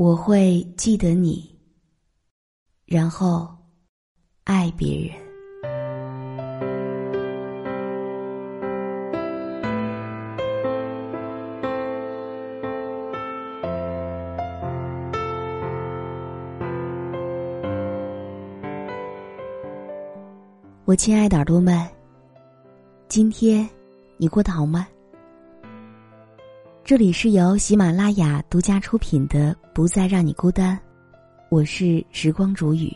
我会记得你，然后爱别人。我亲爱的耳朵们，今天你过得好吗？这里是由喜马拉雅独家出品的《不再让你孤单》，我是时光煮雨。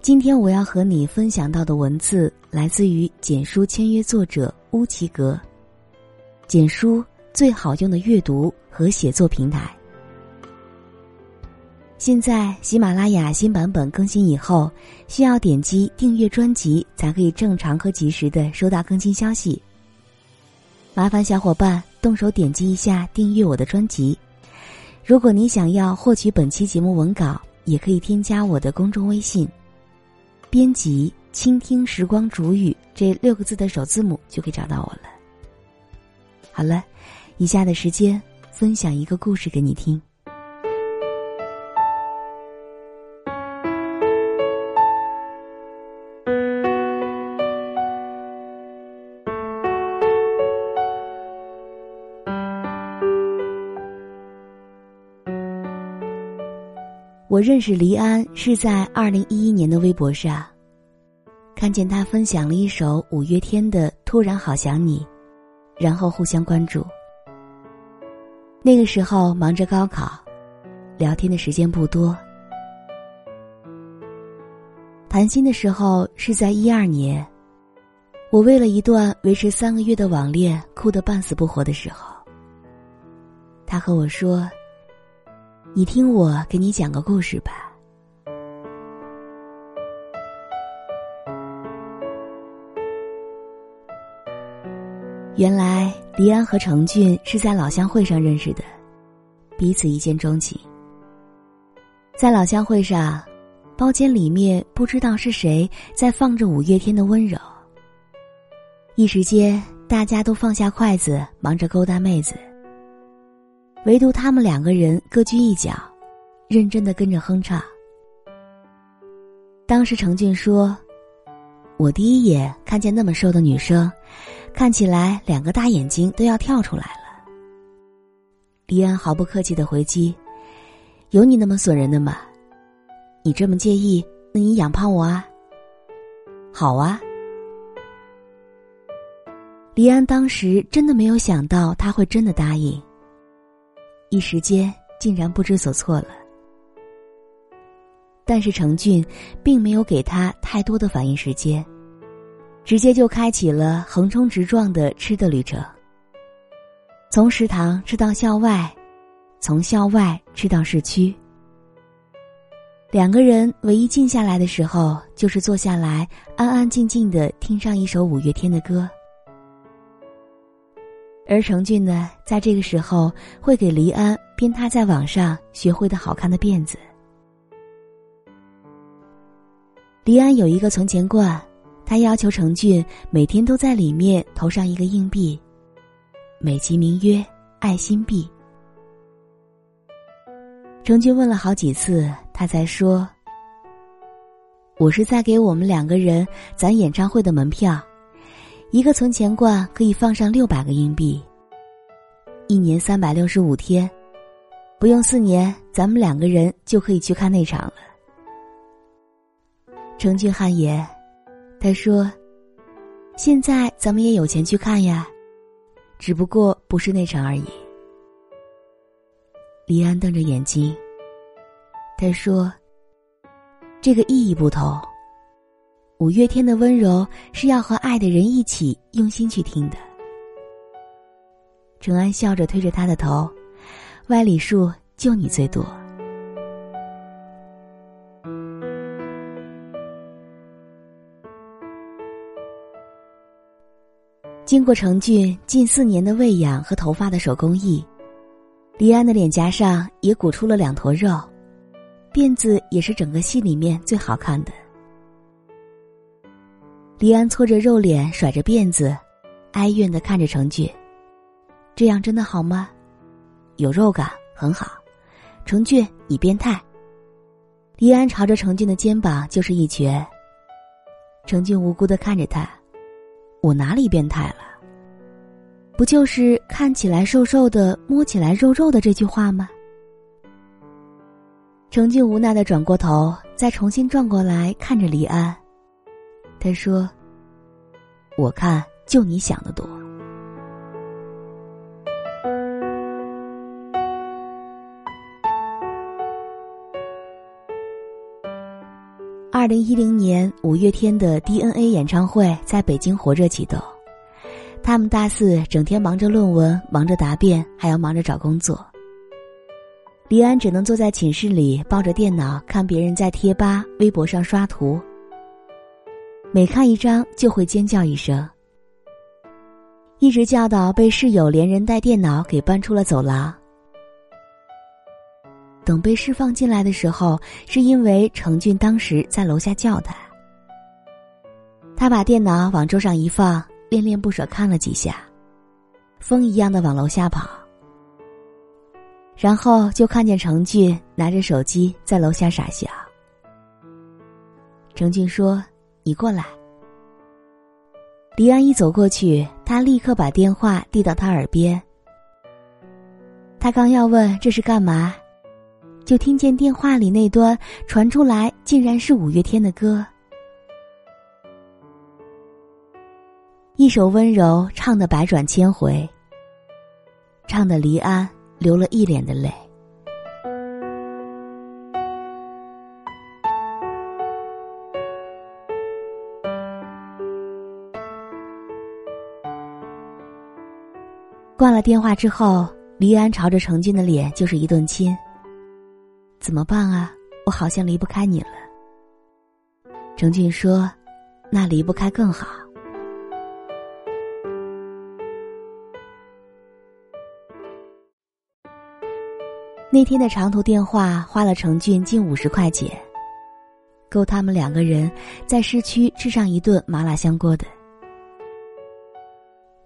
今天我要和你分享到的文字来自于简书签约作者乌奇格，简书最好用的阅读和写作平台。现在喜马拉雅新版本更新以后，需要点击订阅专辑才可以正常和及时的收到更新消息。麻烦小伙伴动手点击一下订阅我的专辑。如果你想要获取本期节目文稿，也可以添加我的公众微信，编辑“倾听时光煮雨”这六个字的首字母就可以找到我了。好了，以下的时间分享一个故事给你听。我认识黎安是在二零一一年的微博上，看见他分享了一首五月天的《突然好想你》，然后互相关注。那个时候忙着高考，聊天的时间不多。谈心的时候是在一二年，我为了一段维持三个月的网恋哭得半死不活的时候，他和我说。你听我给你讲个故事吧。原来黎安和程俊是在老乡会上认识的，彼此一见钟情。在老乡会上，包间里面不知道是谁在放着五月天的温柔。一时间，大家都放下筷子，忙着勾搭妹子。唯独他们两个人各居一角，认真的跟着哼唱。当时程俊说：“我第一眼看见那么瘦的女生，看起来两个大眼睛都要跳出来了。”李安毫不客气的回击：“有你那么损人的吗？你这么介意，那你养胖我啊？好啊。”李安当时真的没有想到他会真的答应。一时间竟然不知所措了，但是程俊并没有给他太多的反应时间，直接就开启了横冲直撞的吃的旅程。从食堂吃到校外，从校外吃到市区。两个人唯一静下来的时候，就是坐下来安安静静的听上一首五月天的歌。而程俊呢，在这个时候会给黎安编他在网上学会的好看的辫子。黎安有一个存钱罐，他要求程俊每天都在里面投上一个硬币，美其名曰“爱心币”。程俊问了好几次，他才说：“我是在给我们两个人攒演唱会的门票。”一个存钱罐可以放上六百个硬币，一年三百六十五天，不用四年，咱们两个人就可以去看那场了。程俊汗颜，他说：“现在咱们也有钱去看呀，只不过不是那场而已。”李安瞪着眼睛，他说：“这个意义不同。”五月天的温柔是要和爱的人一起用心去听的。程安笑着推着他的头，歪理数就你最多。经过程俊近四年的喂养和头发的手工艺，黎安的脸颊上也鼓出了两坨肉，辫子也是整个戏里面最好看的。黎安搓着肉脸，甩着辫子，哀怨的看着程俊：“这样真的好吗？有肉感，很好。程俊，你变态。黎安朝着程俊的肩膀就是一拳。程俊无辜的看着他，我哪里变态了？不就是看起来瘦瘦的，摸起来肉肉的这句话吗？程俊无奈的转过头，再重新转过来看着黎安。他说：“我看就你想的多。”二零一零年五月天的 DNA 演唱会在北京火热启动，他们大四整天忙着论文，忙着答辩，还要忙着找工作。李安只能坐在寝室里，抱着电脑看别人在贴吧、微博上刷图，每看一张就会尖叫一声，一直叫到被室友连人带电脑给搬出了走廊。等被释放进来的时候，是因为程俊当时在楼下叫他。他把电脑往桌上一放，恋恋不舍看了几下，风一样的往楼下跑。然后就看见程俊拿着手机在楼下傻笑。程俊说：“你过来。”黎安一走过去，他立刻把电话递到他耳边。他刚要问这是干嘛。就听见电话里那端传出来，竟然是五月天的歌，一首温柔唱的百转千回，唱的黎安流了一脸的泪。挂了电话之后，黎安朝着程俊的脸就是一顿亲。怎么办啊？我好像离不开你了。程俊说：“那离不开更好。”那天的长途电话花了程俊近五十块钱，够他们两个人在市区吃上一顿麻辣香锅的。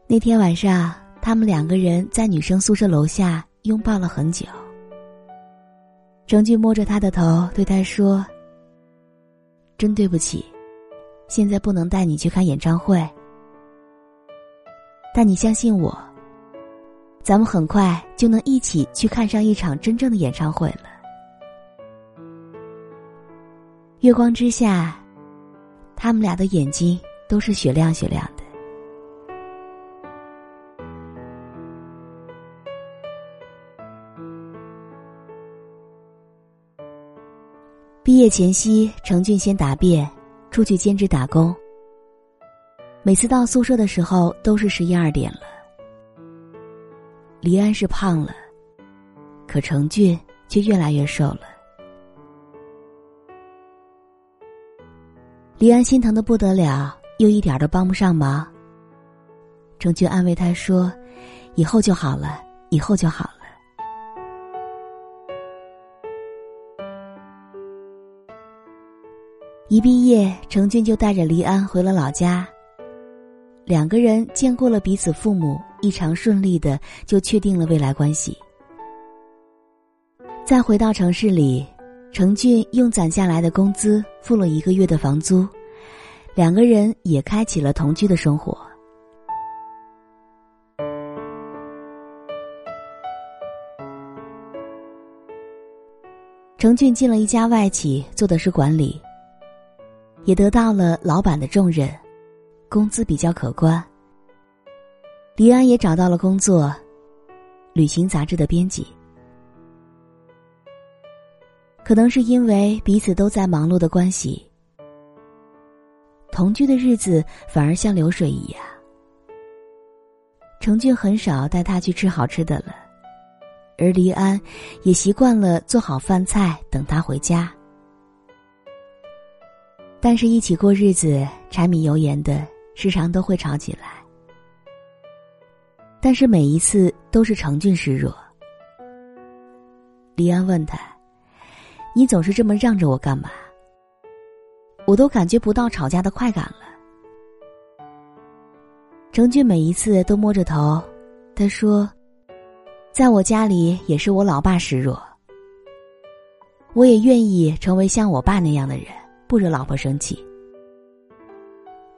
那天晚上，他们两个人在女生宿舍楼下拥抱了很久。程俊摸着他的头，对他说：“真对不起，现在不能带你去看演唱会。但你相信我，咱们很快就能一起去看上一场真正的演唱会了。”月光之下，他们俩的眼睛都是雪亮雪亮的。毕业前夕，程俊先答辩，出去兼职打工。每次到宿舍的时候，都是十一二点了。黎安是胖了，可程俊却越来越瘦了。黎安心疼的不得了，又一点都帮不上忙。程俊安慰他说：“以后就好了，以后就好了。”一毕业，程俊就带着黎安回了老家。两个人见过了彼此父母，异常顺利的就确定了未来关系。再回到城市里，程俊用攒下来的工资付了一个月的房租，两个人也开启了同居的生活。程俊进了一家外企，做的是管理。也得到了老板的重任，工资比较可观。黎安也找到了工作，旅行杂志的编辑。可能是因为彼此都在忙碌的关系，同居的日子反而像流水一样。程俊很少带他去吃好吃的了，而黎安也习惯了做好饭菜等他回家。但是，一起过日子，柴米油盐的，时常都会吵起来。但是每一次都是程俊示弱。李安问他：“你总是这么让着我干嘛？我都感觉不到吵架的快感了。”程俊每一次都摸着头，他说：“在我家里也是我老爸示弱，我也愿意成为像我爸那样的人，不惹老婆生气。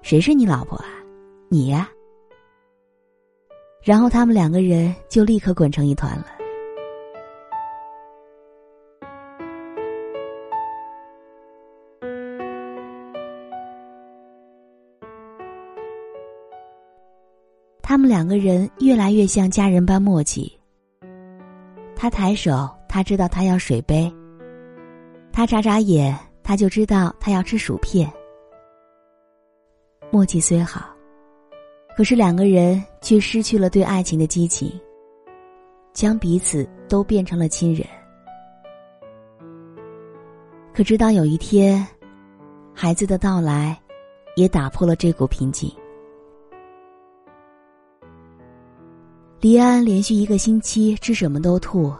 谁是你老婆啊？你呀。然后他们两个人就立刻滚成一团了。他们两个人越来越像家人般默契。他抬手，他知道他要水杯；他眨眨眼，他就知道他要吃薯片。默契虽好，可是两个人却失去了对爱情的激情，将彼此都变成了亲人。可直到有一天，孩子的到来，也打破了这股平静。黎安连续一个星期吃什么都吐。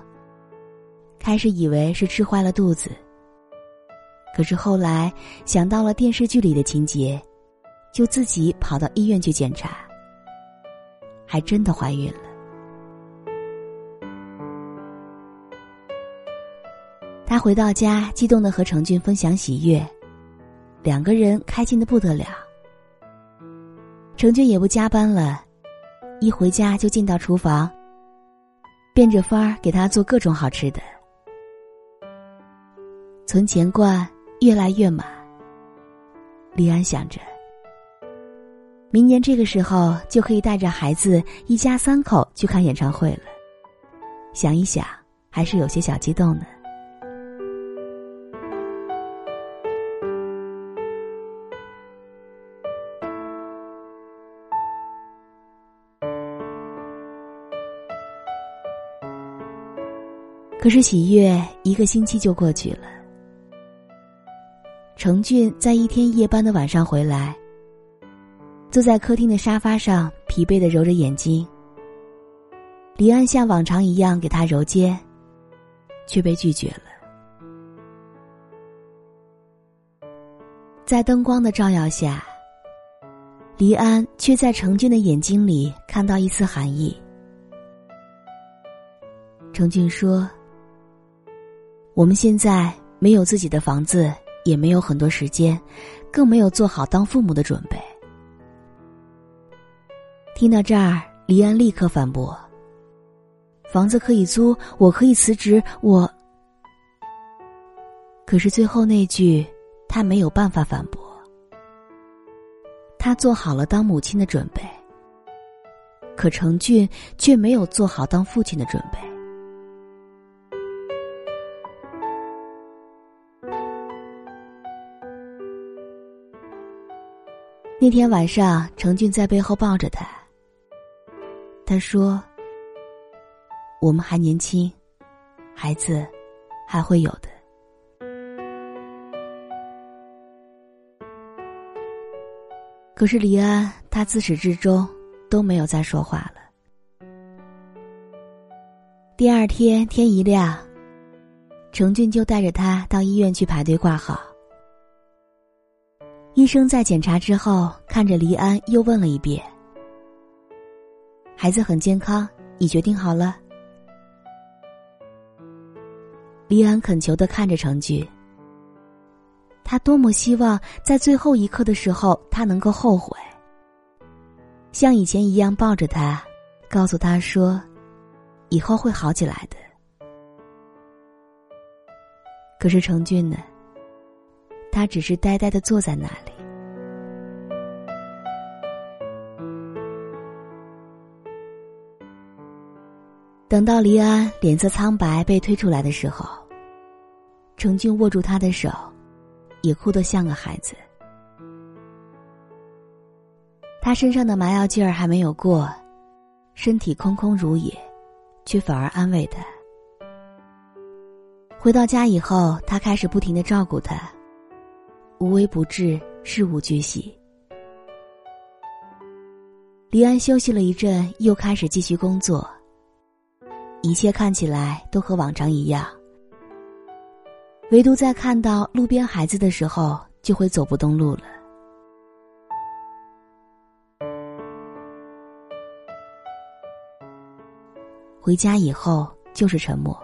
开始以为是吃坏了肚子，可是后来想到了电视剧里的情节，就自己跑到医院去检查，还真的怀孕了。他回到家，激动的和程俊分享喜悦，两个人开心的不得了。程俊也不加班了。一回家就进到厨房，变着法儿给他做各种好吃的，存钱罐越来越满。李安想着，明年这个时候就可以带着孩子一家三口去看演唱会了，想一想还是有些小激动呢。可是喜悦一个星期就过去了。程俊在一天夜班的晚上回来，坐在客厅的沙发上，疲惫的揉着眼睛。李安像往常一样给他揉肩，却被拒绝了。在灯光的照耀下，黎安却在程俊的眼睛里看到一丝寒意。程俊说。我们现在没有自己的房子，也没有很多时间，更没有做好当父母的准备。听到这儿，黎安立刻反驳：“房子可以租，我可以辞职，我……”可是最后那句，他没有办法反驳。他做好了当母亲的准备，可程俊却没有做好当父亲的准备。那天晚上，程俊在背后抱着他。他说：“我们还年轻，孩子还会有的。”可是李安，他自始至终都没有再说话了。第二天天一亮，程俊就带着他到医院去排队挂号。医生在检查之后，看着黎安，又问了一遍：“孩子很健康，你决定好了？”黎安恳求的看着程俊，他多么希望在最后一刻的时候，他能够后悔，像以前一样抱着他，告诉他说：“以后会好起来的。”可是程俊呢？他只是呆呆的坐在那里。等到黎安脸色苍白被推出来的时候，程俊握住他的手，也哭得像个孩子。他身上的麻药劲儿还没有过，身体空空如也，却反而安慰他。回到家以后，他开始不停的照顾他。无微不至，事无巨细。黎安休息了一阵，又开始继续工作。一切看起来都和往常一样，唯独在看到路边孩子的时候，就会走不动路了。回家以后就是沉默。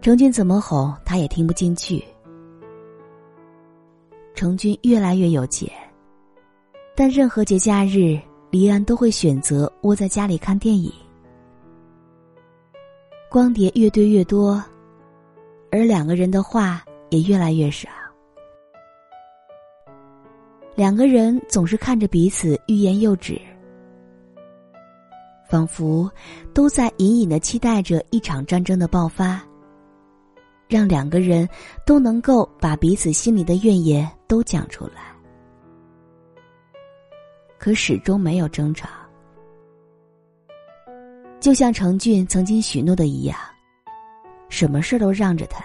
程俊怎么哄，他也听不进去。程俊越来越有钱，但任何节假日，黎安都会选择窝在家里看电影。光碟越堆越多，而两个人的话也越来越少。两个人总是看着彼此欲言又止，仿佛都在隐隐的期待着一场战争的爆发，让两个人都能够把彼此心里的怨言都讲出来。可始终没有争吵，就像程俊曾经许诺的一样，什么事都让着他。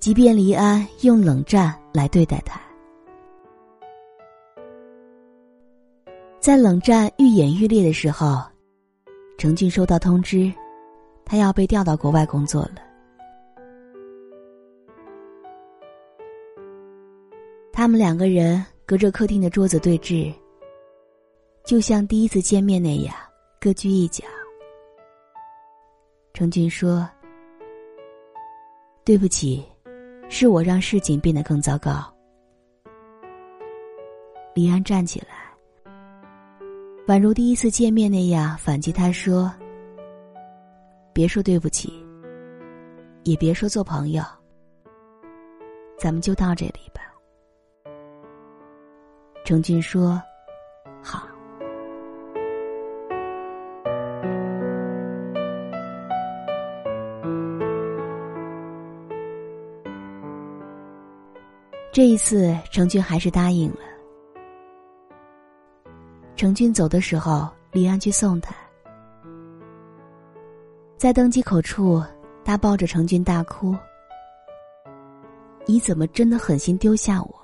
即便黎安用冷战来对待他，在冷战愈演愈烈的时候，程俊收到通知，他要被调到国外工作了。他们两个人隔着客厅的桌子对峙，就像第一次见面那样，各居一角。程俊说：“对不起。”是我让事情变得更糟糕。李安站起来，宛如第一次见面那样反击他说：“别说对不起，也别说做朋友，咱们就到这里吧。”程俊说：“好。”这一次，程俊还是答应了。程俊走的时候，李安去送他，在登机口处，他抱着程俊大哭：“你怎么真的狠心丢下我，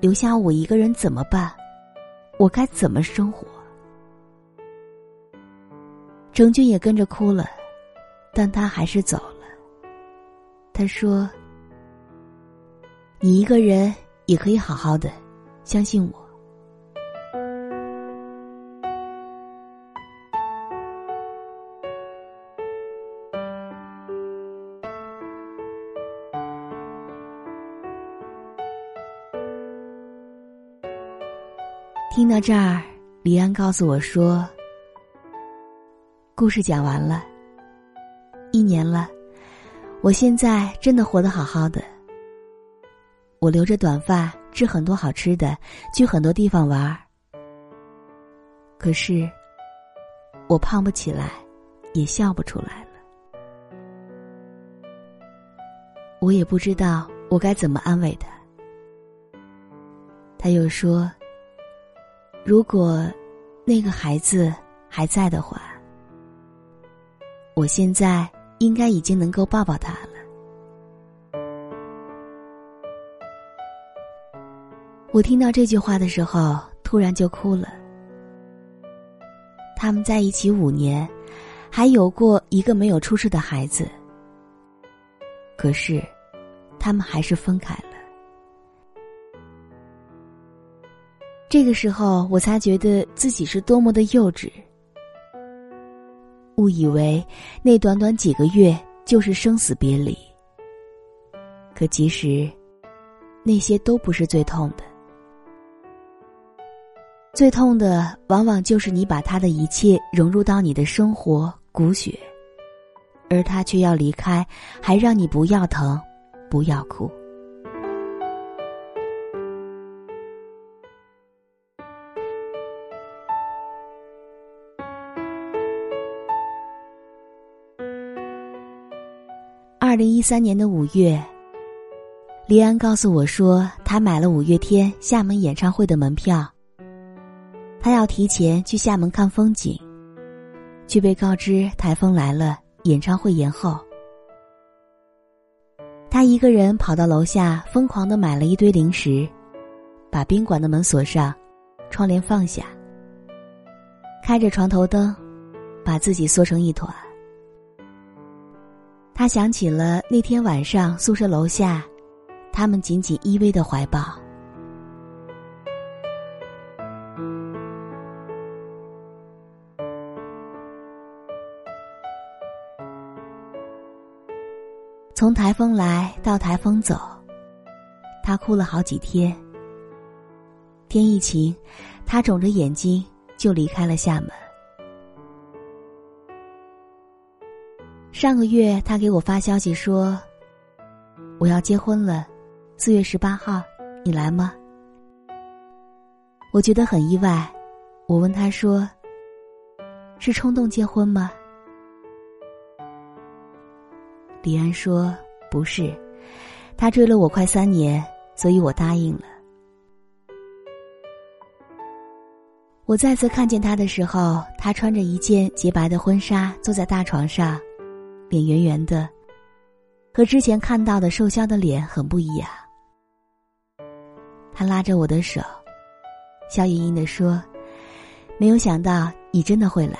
留下我一个人怎么办？我该怎么生活？”程俊也跟着哭了，但他还是走了。他说。你一个人也可以好好的，相信我。到这儿，李安告诉我说：“故事讲完了，一年了，我现在真的活得好好的。”我留着短发，吃很多好吃的，去很多地方玩儿。可是，我胖不起来，也笑不出来了。我也不知道我该怎么安慰他。他又说：“如果那个孩子还在的话，我现在应该已经能够抱抱他了。”我听到这句话的时候，突然就哭了。他们在一起五年，还有过一个没有出世的孩子。可是，他们还是分开了。这个时候，我才觉得自己是多么的幼稚，误以为那短短几个月就是生死别离。可其实，那些都不是最痛的。最痛的，往往就是你把他的一切融入到你的生活骨血，而他却要离开，还让你不要疼，不要哭。二零一三年的五月，黎安告诉我说，他买了五月天厦门演唱会的门票。他要提前去厦门看风景，却被告知台风来了，演唱会延后。他一个人跑到楼下，疯狂的买了一堆零食，把宾馆的门锁上，窗帘放下，开着床头灯，把自己缩成一团。他想起了那天晚上宿舍楼下他们紧紧依偎的怀抱。从台风来到台风走他哭了好几天。天一晴他肿着眼睛就离开了厦门。上个月，他给我发消息说：“我要结婚了，四月十八号，你来吗？”我觉得很意外，我问他说：“是冲动结婚吗？”李安说：“不是，他追了我快三年，所以我答应了。”我再次看见他的时候，他穿着一件洁白的婚纱，坐在大床上，脸圆圆的，和之前看到的瘦削的脸很不一样。他拉着我的手，笑盈盈的说：“没有想到你真的会来。”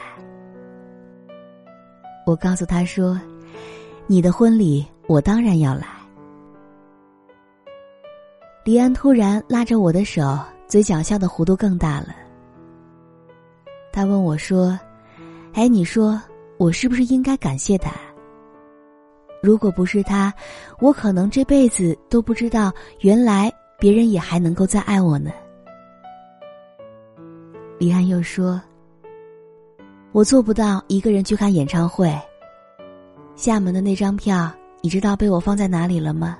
我告诉他说：“你的婚礼，我当然要来。”李安突然拉着我的手，嘴角笑的弧度更大了。他问我说：“哎，你说我是不是应该感谢他？如果不是他，我可能这辈子都不知道，原来别人也还能够再爱我呢。”李安又说：“我做不到一个人去看演唱会。厦门的那张票，你知道被我放在哪里了吗？”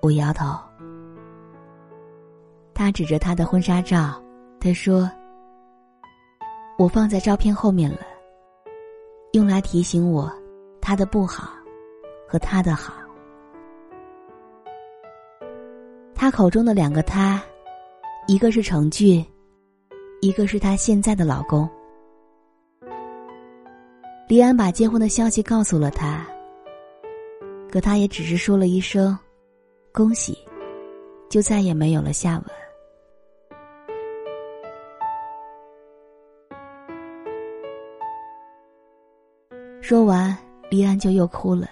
我摇头。他指着他的婚纱照，他说。我放在照片后面了，用来提醒我他的不好和他的好。他口中的两个他，一个是程俊，一个是他现在的老公。李安把结婚的消息告诉了他，可他也只是说了一声“恭喜”，就再也没有了下文。说完，黎安就又哭了。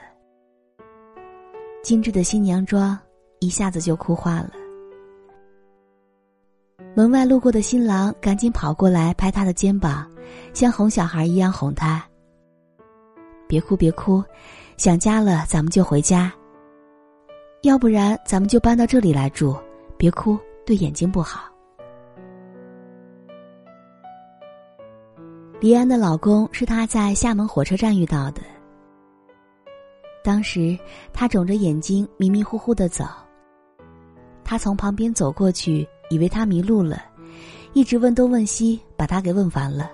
精致的新娘妆一下子就哭花了。门外路过的新郎赶紧跑过来拍他的肩膀，像哄小孩一样哄他：“别哭，别哭，想家了咱们就回家。要不然咱们就搬到这里来住。别哭，对眼睛不好。”黎安的老公是她在厦门火车站遇到的。当时他肿着眼睛，迷迷糊糊的走。他从旁边走过去，以为他迷路了，一直问东问西，把他给问烦了。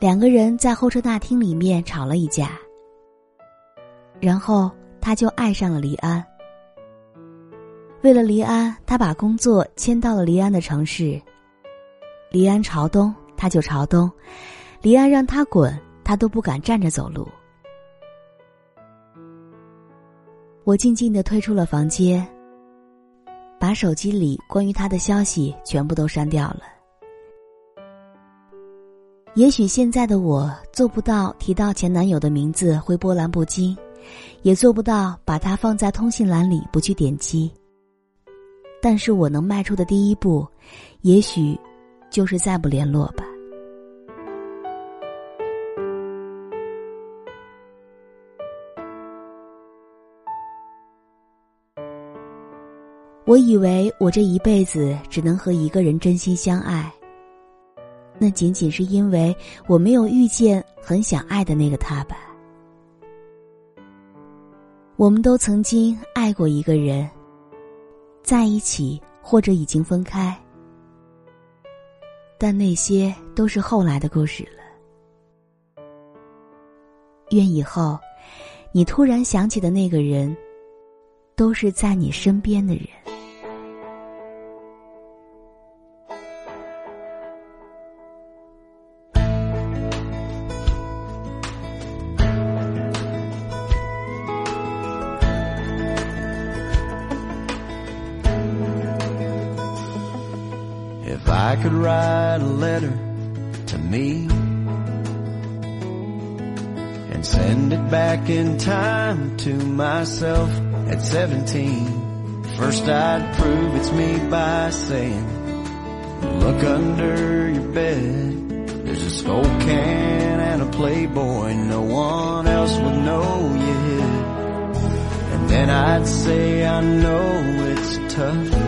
两个人在候车大厅里面吵了一架。然后他就爱上了黎安。为了黎安，他把工作迁到了黎安的城市。黎安朝东。他就朝东，离安让他滚，他都不敢站着走路。我静静的退出了房间，把手机里关于他的消息全部都删掉了。也许现在的我做不到提到前男友的名字会波澜不惊，也做不到把他放在通信栏里不去点击。但是我能迈出的第一步，也许就是再不联络吧。我以为我这一辈子只能和一个人真心相爱，那仅仅是因为我没有遇见很想爱的那个他吧。我们都曾经爱过一个人，在一起或者已经分开，但那些都是后来的故事了。愿以后，你突然想起的那个人，都是在你身边的人。I could write a letter to me and send it back in time to myself at 17. First I'd prove it's me by saying, look under your bed. There's a can and a playboy, no one else would know you. And then I'd say, I know it's tough.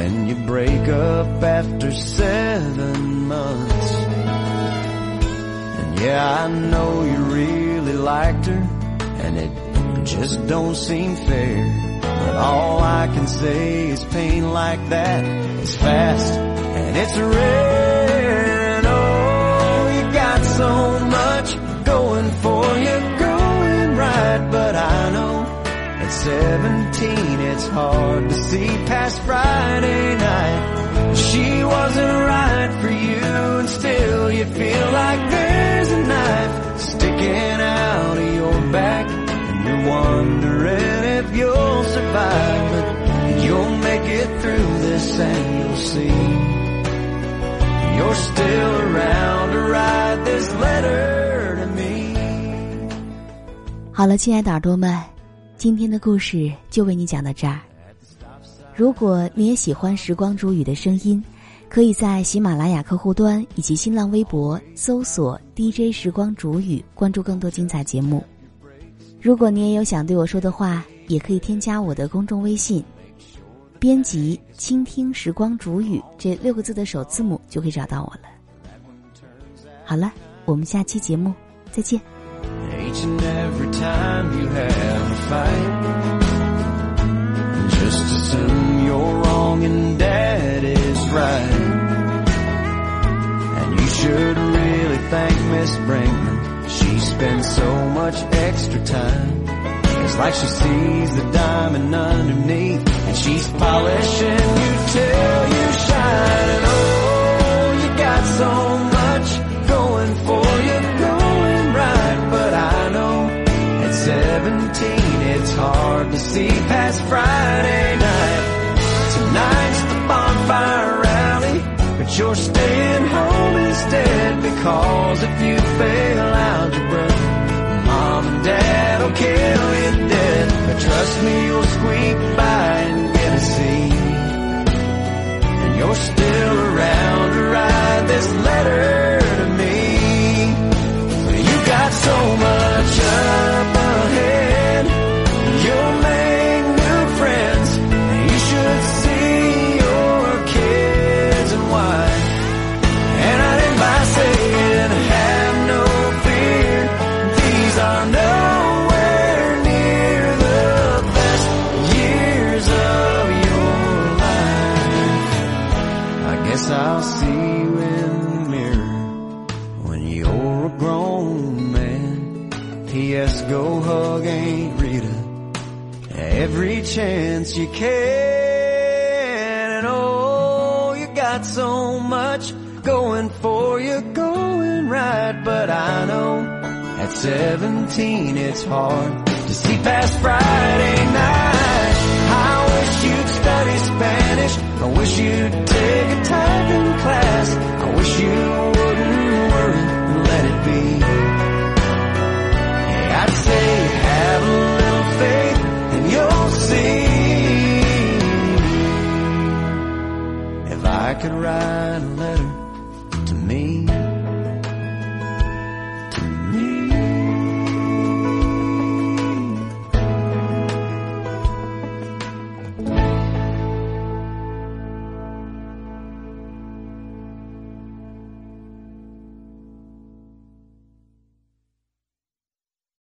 When you break up after seven months. And yeah, I know you really liked her, and it just don't seem fair. But all I can say is pain like that is fast and it's rare. it's hard to see past Friday night. She wasn't right for you and still you feel like there's a knife sticking out of your back and you're wondering if you'll survive, but you'll make it through this and you'll see you're still around to write this letter to me. 好了，亲爱的耳朵们， 今天的故事就为你讲到这儿。如果你也喜欢时光煮雨的声音，可以在喜马拉雅客户端以及新浪微博搜索 “DJ 时光煮雨”，关注更多精彩节目。如果你也有想对我说的话，也可以添加我的公众微信，编辑“倾听时光煮雨”这六个字的首字母就可以找到我了。好了，我们下期节目再见。Each and every time you have a fight, just assume you're wrong and dad is right. And you should really thank Miss Brinkman. She spends so much extra time. It's like she sees the diamond underneath and she's polishing you till you shine. And oh, you got so hard to see past Friday night. Tonight's the bonfire rally, but you're staying home instead because if you fail algebra, mom and dad will kill you dead. But trust me, you'll squeak by and get a C. And you're still around to write this letter to me. You got so much chance you can. And oh, you got so much going for you, going right. But I know at 17 it's hard to see past Friday night. I wish you'd study Spanish. I wish you'd take a typing class. I wish you'd can ride